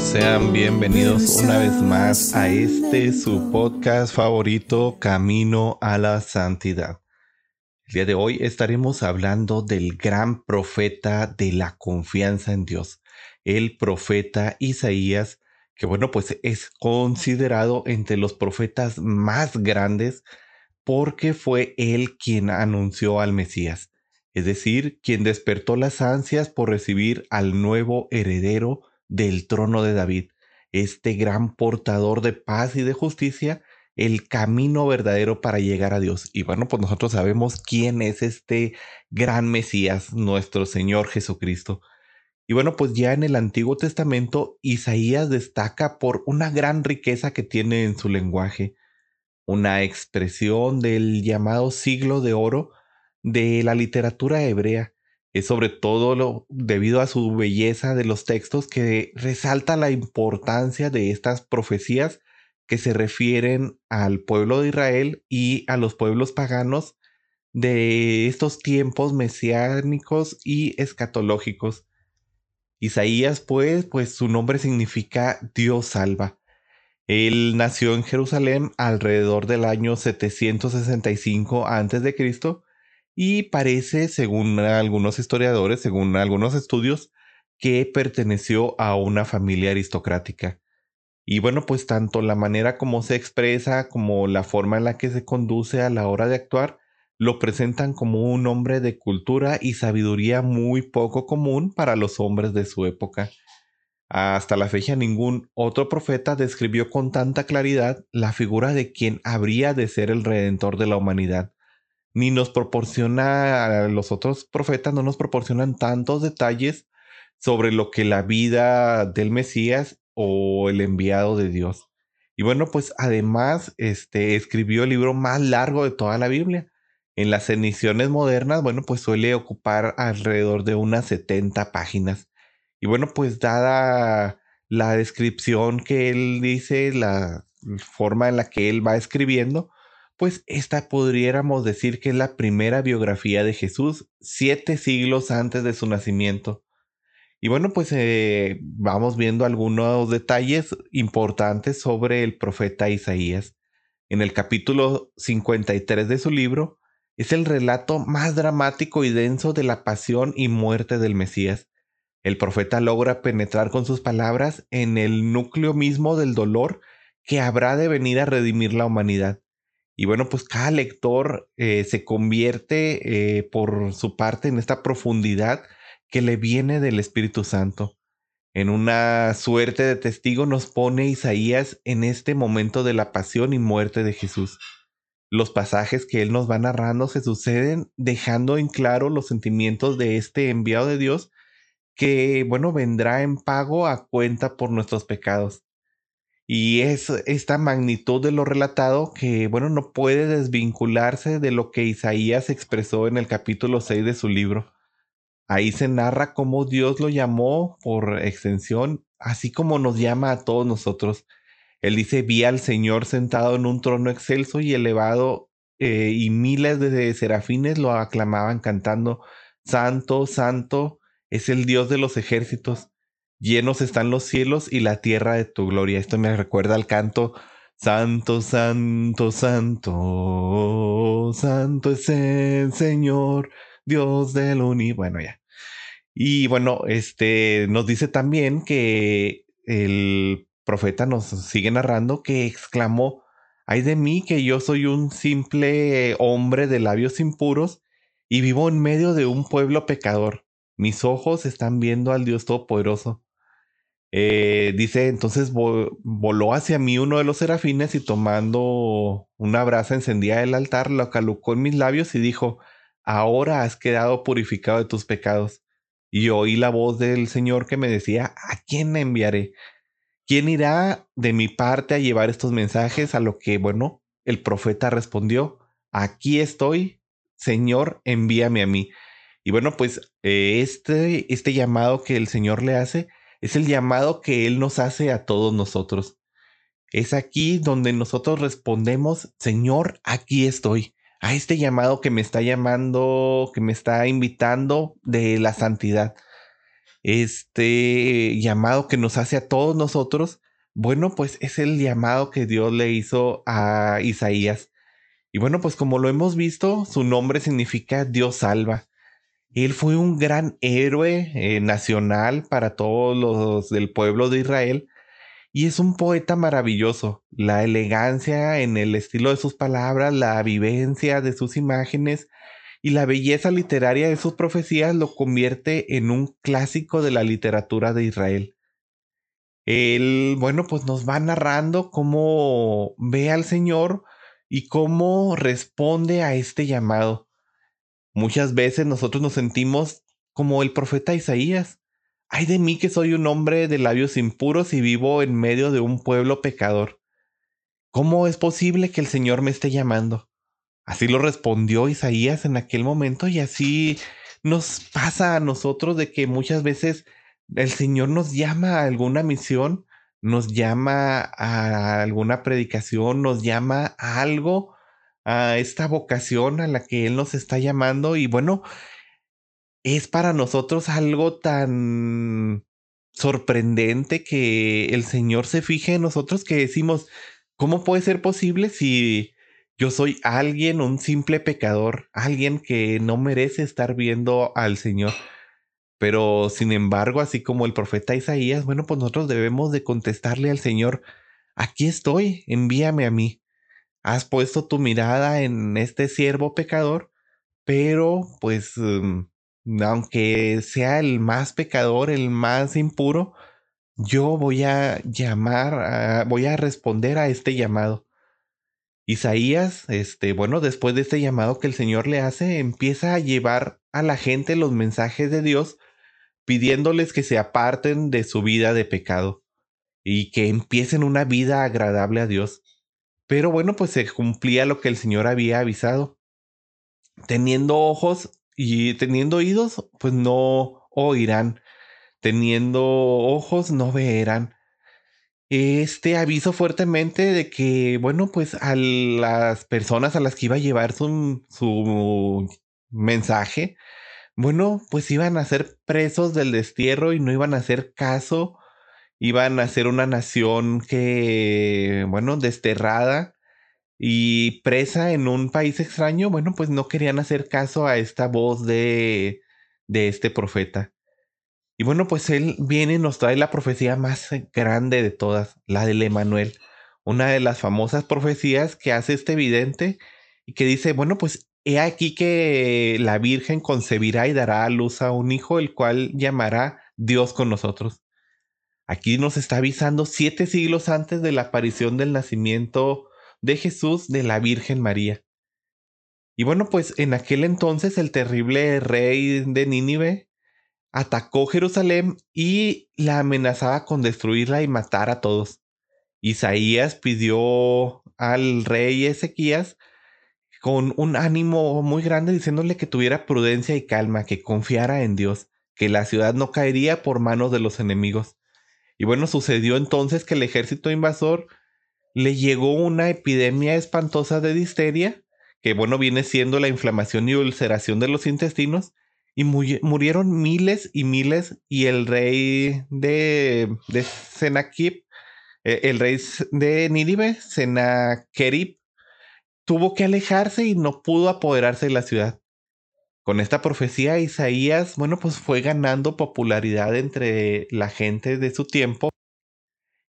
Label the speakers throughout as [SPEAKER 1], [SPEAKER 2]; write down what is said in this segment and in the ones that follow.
[SPEAKER 1] Sean bienvenidos una vez más a este su podcast favorito, Camino a la Santidad. El día de hoy estaremos hablando del gran profeta de la confianza en Dios, el profeta Isaías, que bueno, pues es considerado entre los profetas más grandes porque fue él quien anunció al Mesías, es decir, quien despertó las ansias por recibir al nuevo heredero del trono de David, este gran portador de paz y de justicia, el camino verdadero para llegar a Dios. Y bueno, pues nosotros sabemos quién es este gran Mesías, nuestro Señor Jesucristo. Y bueno, pues ya en el Antiguo Testamento, Isaías destaca por una gran riqueza que tiene en su lenguaje, una expresión del llamado siglo de oro de la literatura hebrea, es sobre todo debido a su belleza de los textos que resalta la importancia de estas profecías que se refieren al pueblo de Israel y a los pueblos paganos de estos tiempos mesiánicos y escatológicos. Isaías, pues, pues su nombre significa Dios salva. Él nació en Jerusalén alrededor del año 765 a.C y parece, según algunos historiadores, según algunos estudios, que perteneció a una familia aristocrática. Y bueno, pues tanto la manera como se expresa como la forma en la que se conduce a la hora de actuar lo presentan como un hombre de cultura y sabiduría muy poco común para los hombres de su época. Hasta la fecha ningún otro profeta describió con tanta claridad la figura de quien habría de ser el redentor de la humanidad ni nos proporciona, los otros profetas no nos proporcionan tantos detalles sobre lo que la vida del Mesías o el enviado de Dios. Y bueno, pues además este, escribió el libro más largo de toda la Biblia. En las ediciones modernas, bueno, pues suele ocupar alrededor de unas 70 páginas. Y bueno, pues dada la descripción que él dice, la forma en la que él va escribiendo, pues esta podríamos decir que es la primera biografía de Jesús, siete siglos antes de su nacimiento. Y bueno, pues eh, vamos viendo algunos detalles importantes sobre el profeta Isaías. En el capítulo 53 de su libro es el relato más dramático y denso de la pasión y muerte del Mesías. El profeta logra penetrar con sus palabras en el núcleo mismo del dolor que habrá de venir a redimir la humanidad. Y bueno, pues cada lector eh, se convierte eh, por su parte en esta profundidad que le viene del Espíritu Santo. En una suerte de testigo nos pone Isaías en este momento de la pasión y muerte de Jesús. Los pasajes que él nos va narrando se suceden dejando en claro los sentimientos de este enviado de Dios que, bueno, vendrá en pago a cuenta por nuestros pecados. Y es esta magnitud de lo relatado que, bueno, no puede desvincularse de lo que Isaías expresó en el capítulo 6 de su libro. Ahí se narra cómo Dios lo llamó por extensión, así como nos llama a todos nosotros. Él dice, vi al Señor sentado en un trono excelso y elevado, eh, y miles de serafines lo aclamaban cantando, Santo, Santo, es el Dios de los ejércitos llenos están los cielos y la tierra de tu gloria. Esto me recuerda al canto Santo, Santo, Santo, Santo es el Señor, Dios del universo. Bueno, ya. Y bueno, este nos dice también que el profeta nos sigue narrando que exclamó, ay de mí que yo soy un simple hombre de labios impuros y vivo en medio de un pueblo pecador. Mis ojos están viendo al Dios Todopoderoso. Eh, dice, entonces voló hacia mí uno de los serafines y tomando una brasa encendida del altar, lo calucó en mis labios y dijo, ahora has quedado purificado de tus pecados. Y oí la voz del Señor que me decía, ¿a quién enviaré? ¿quién irá de mi parte a llevar estos mensajes? A lo que, bueno, el profeta respondió, aquí estoy, Señor, envíame a mí. Y bueno, pues eh, este, este llamado que el Señor le hace es el llamado que Él nos hace a todos nosotros. Es aquí donde nosotros respondemos, Señor, aquí estoy, a este llamado que me está llamando, que me está invitando de la santidad. Este llamado que nos hace a todos nosotros, bueno, pues es el llamado que Dios le hizo a Isaías. Y bueno, pues como lo hemos visto, su nombre significa Dios salva. Él fue un gran héroe eh, nacional para todos los del pueblo de Israel y es un poeta maravilloso. La elegancia en el estilo de sus palabras, la vivencia de sus imágenes y la belleza literaria de sus profecías lo convierte en un clásico de la literatura de Israel. Él, bueno, pues nos va narrando cómo ve al Señor y cómo responde a este llamado. Muchas veces nosotros nos sentimos como el profeta Isaías, Ay de mí que soy un hombre de labios impuros y vivo en medio de un pueblo pecador. ¿Cómo es posible que el Señor me esté llamando? Así lo respondió Isaías en aquel momento y así nos pasa a nosotros de que muchas veces el Señor nos llama a alguna misión, nos llama a alguna predicación, nos llama a algo, a esta vocación a la que Él nos está llamando y bueno, es para nosotros algo tan sorprendente que el Señor se fije en nosotros que decimos, ¿cómo puede ser posible si yo soy alguien, un simple pecador, alguien que no merece estar viendo al Señor? Pero sin embargo, así como el profeta Isaías, bueno, pues nosotros debemos de contestarle al Señor, aquí estoy, envíame a mí. Has puesto tu mirada en este siervo pecador, pero pues mm, aunque sea el más pecador, el más impuro, yo voy a llamar, voy a responder a este llamado. Isaías, este, bueno, después de este llamado que el Señor le hace, empieza a llevar a la gente los mensajes de Dios, pidiéndoles que se aparten de su vida de pecado y que empiecen una vida agradable a Dios. Pero bueno, pues se cumplía lo que el Señor había avisado. Teniendo ojos, y teniendo oídos, pues no oirán. Teniendo ojos, no verán. Este aviso fuertemente de que, bueno, pues a las personas a las que iba a llevar su, su mensaje, bueno, pues iban a ser presos del destierro y no iban a hacer caso, iban a ser una nación que, bueno, desterrada y presa en un país extraño, bueno, pues no querían hacer caso a esta voz de, de este profeta. Y bueno, pues él viene y nos trae la profecía más grande de todas, la del Emanuel, una de las famosas profecías que hace este vidente y que dice, bueno, pues he aquí que la Virgen concebirá y dará a luz a un hijo, el cual llamará Dios con nosotros. Aquí nos está avisando siete siglos antes de la aparición del nacimiento de Jesús de la Virgen María. Y bueno, pues en aquel entonces el terrible rey de Nínive atacó Jerusalén y la amenazaba con destruirla y matar a todos. Isaías pidió al rey Ezequías con un ánimo muy grande diciéndole que tuviera prudencia y calma, que confiara en Dios, que la ciudad no caería por manos de los enemigos. Y bueno, sucedió entonces que el ejército invasor le llegó una epidemia espantosa de disteria, que bueno, viene siendo la inflamación y ulceración de los intestinos, y murieron miles y miles, y el rey de, de eh, el rey de Nínive, Senaquerib, tuvo que alejarse y no pudo apoderarse de la ciudad. Con esta profecía, Isaías, bueno, pues fue ganando popularidad entre la gente de su tiempo.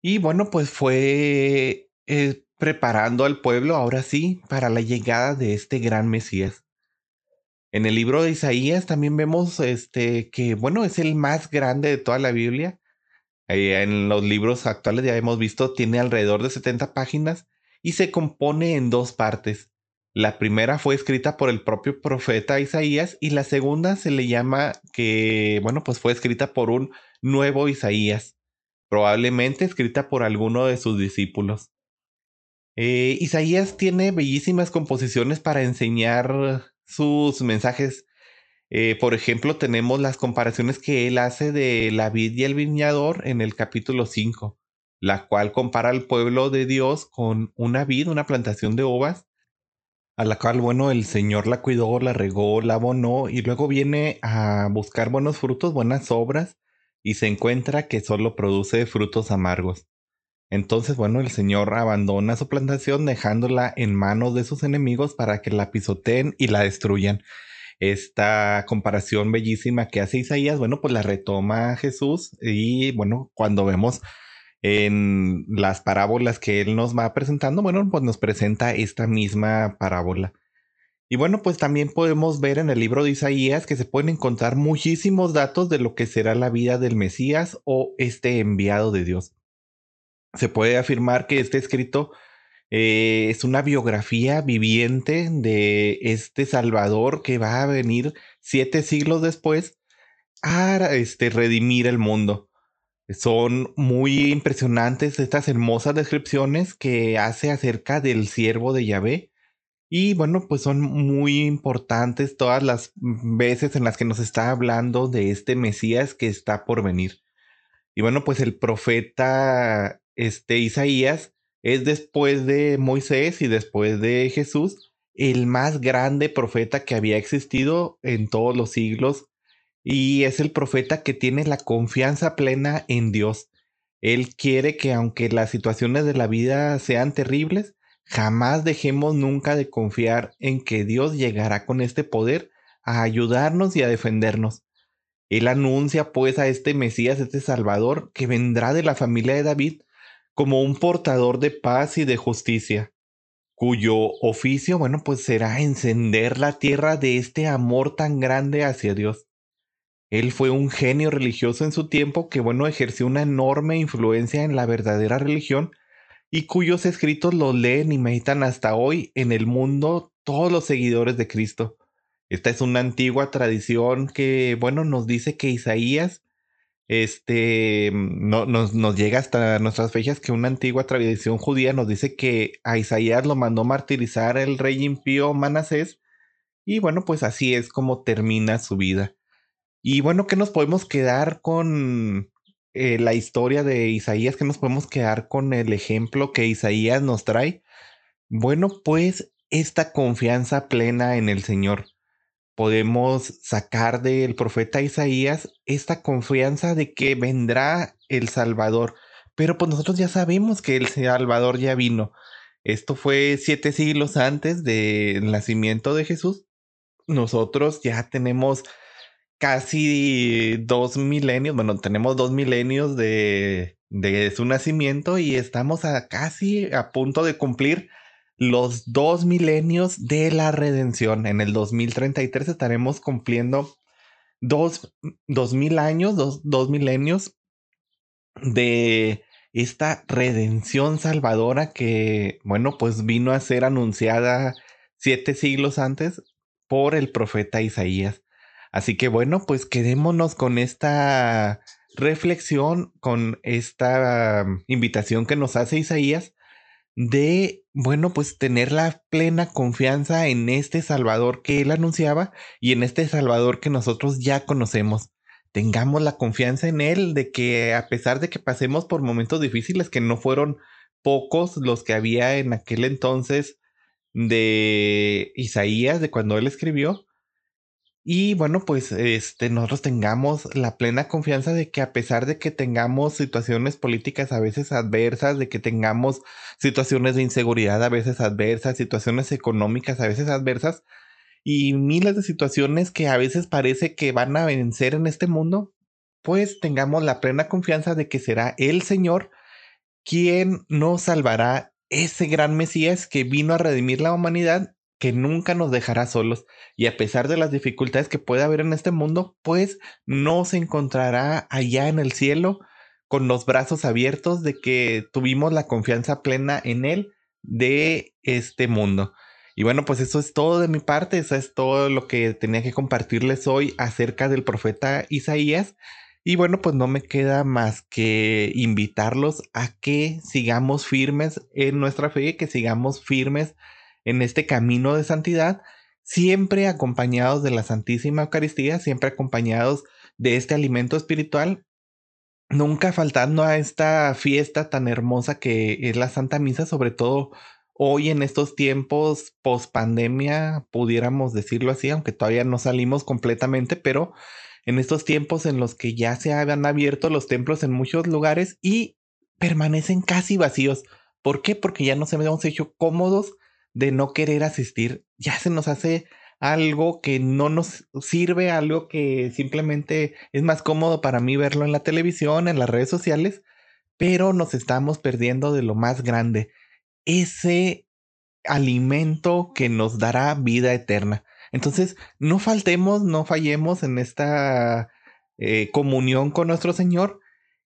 [SPEAKER 1] Y bueno, pues fue eh, preparando al pueblo ahora sí para la llegada de este gran Mesías. En el libro de Isaías también vemos este que bueno es el más grande de toda la Biblia. Eh, en los libros actuales ya hemos visto tiene alrededor de 70 páginas y se compone en dos partes. La primera fue escrita por el propio profeta Isaías y la segunda se le llama que bueno pues fue escrita por un nuevo Isaías probablemente escrita por alguno de sus discípulos. Eh, Isaías tiene bellísimas composiciones para enseñar sus mensajes. Eh, por ejemplo, tenemos las comparaciones que él hace de la vid y el viñador en el capítulo 5, la cual compara al pueblo de Dios con una vid, una plantación de uvas, a la cual, bueno, el Señor la cuidó, la regó, la abonó y luego viene a buscar buenos frutos, buenas obras y se encuentra que solo produce frutos amargos. Entonces, bueno, el Señor abandona su plantación dejándola en manos de sus enemigos para que la pisoteen y la destruyan. Esta comparación bellísima que hace Isaías, bueno, pues la retoma Jesús y bueno, cuando vemos en las parábolas que él nos va presentando, bueno, pues nos presenta esta misma parábola. Y bueno, pues también podemos ver en el libro de Isaías que se pueden encontrar muchísimos datos de lo que será la vida del Mesías o este enviado de Dios se puede afirmar que este escrito eh, es una biografía viviente de este Salvador que va a venir siete siglos después a este, redimir el mundo. Son muy impresionantes estas hermosas descripciones que hace acerca del siervo de Yahvé. Y bueno, pues son muy importantes todas las veces en las que nos está hablando de este Mesías que está por venir. Y bueno, pues el profeta este Isaías es después de Moisés y después de Jesús el más grande profeta que había existido en todos los siglos y es el profeta que tiene la confianza plena en Dios. Él quiere que aunque las situaciones de la vida sean terribles, jamás dejemos nunca de confiar en que Dios llegará con este poder a ayudarnos y a defendernos. Él anuncia pues a este Mesías, este Salvador, que vendrá de la familia de David, como un portador de paz y de justicia, cuyo oficio, bueno, pues será encender la tierra de este amor tan grande hacia Dios. Él fue un genio religioso en su tiempo que, bueno, ejerció una enorme influencia en la verdadera religión y cuyos escritos los leen y meditan hasta hoy en el mundo todos los seguidores de Cristo. Esta es una antigua tradición que, bueno, nos dice que Isaías este, no, nos, nos, llega hasta nuestras fechas que una antigua tradición judía nos dice que a Isaías lo mandó martirizar el rey impío Manasés. Y bueno, pues así es como termina su vida. Y bueno, ¿qué nos podemos quedar con eh, la historia de Isaías? ¿Qué nos podemos quedar con el ejemplo que Isaías nos trae? Bueno, pues esta confianza plena en el Señor podemos sacar del profeta Isaías esta confianza de que vendrá el Salvador. Pero pues nosotros ya sabemos que el Salvador ya vino. Esto fue siete siglos antes del nacimiento de Jesús. Nosotros ya tenemos casi dos milenios, bueno, tenemos dos milenios de, de su nacimiento y estamos a casi a punto de cumplir los dos milenios de la redención. En el 2033 estaremos cumpliendo dos, dos mil años, dos, dos milenios de esta redención salvadora que, bueno, pues vino a ser anunciada siete siglos antes por el profeta Isaías. Así que bueno, pues quedémonos con esta reflexión, con esta invitación que nos hace Isaías de, bueno, pues tener la plena confianza en este Salvador que él anunciaba y en este Salvador que nosotros ya conocemos. Tengamos la confianza en él de que a pesar de que pasemos por momentos difíciles, que no fueron pocos los que había en aquel entonces de Isaías, de cuando él escribió, y bueno, pues este, nosotros tengamos la plena confianza de que a pesar de que tengamos situaciones políticas a veces adversas, de que tengamos situaciones de inseguridad a veces adversas, situaciones económicas a veces adversas, y miles de situaciones que a veces parece que van a vencer en este mundo, pues tengamos la plena confianza de que será el Señor quien nos salvará ese gran Mesías que vino a redimir la humanidad que nunca nos dejará solos y a pesar de las dificultades que pueda haber en este mundo, pues nos encontrará allá en el cielo con los brazos abiertos de que tuvimos la confianza plena en Él de este mundo. Y bueno, pues eso es todo de mi parte, eso es todo lo que tenía que compartirles hoy acerca del profeta Isaías. Y bueno, pues no me queda más que invitarlos a que sigamos firmes en nuestra fe, que sigamos firmes en este camino de santidad, siempre acompañados de la Santísima Eucaristía, siempre acompañados de este alimento espiritual, nunca faltando a esta fiesta tan hermosa que es la Santa Misa, sobre todo hoy en estos tiempos post pandemia, pudiéramos decirlo así, aunque todavía no salimos completamente, pero en estos tiempos en los que ya se han abierto los templos en muchos lugares y permanecen casi vacíos. ¿Por qué? Porque ya nos hemos hecho cómodos de no querer asistir. Ya se nos hace algo que no nos sirve, algo que simplemente es más cómodo para mí verlo en la televisión, en las redes sociales, pero nos estamos perdiendo de lo más grande, ese alimento que nos dará vida eterna. Entonces, no faltemos, no fallemos en esta eh, comunión con nuestro Señor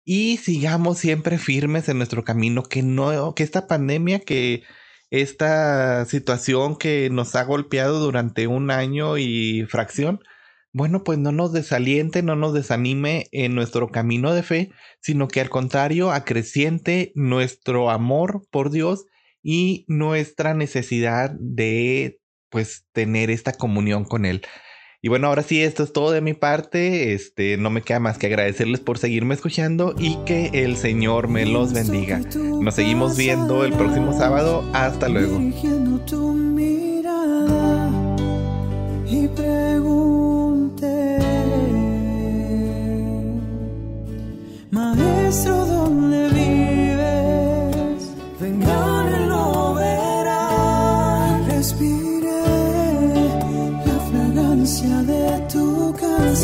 [SPEAKER 1] y sigamos siempre firmes en nuestro camino, que no, que esta pandemia, que esta situación que nos ha golpeado durante un año y fracción, bueno, pues no nos desaliente, no nos desanime en nuestro camino de fe, sino que al contrario acreciente nuestro amor por Dios y nuestra necesidad de pues tener esta comunión con Él. Y bueno, ahora sí, esto es todo de mi parte. Este, no me queda más que agradecerles por seguirme escuchando y que el Señor me los bendiga. Nos seguimos viendo el próximo sábado. Hasta luego.
[SPEAKER 2] Y pregunté, Maestro,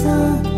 [SPEAKER 2] 的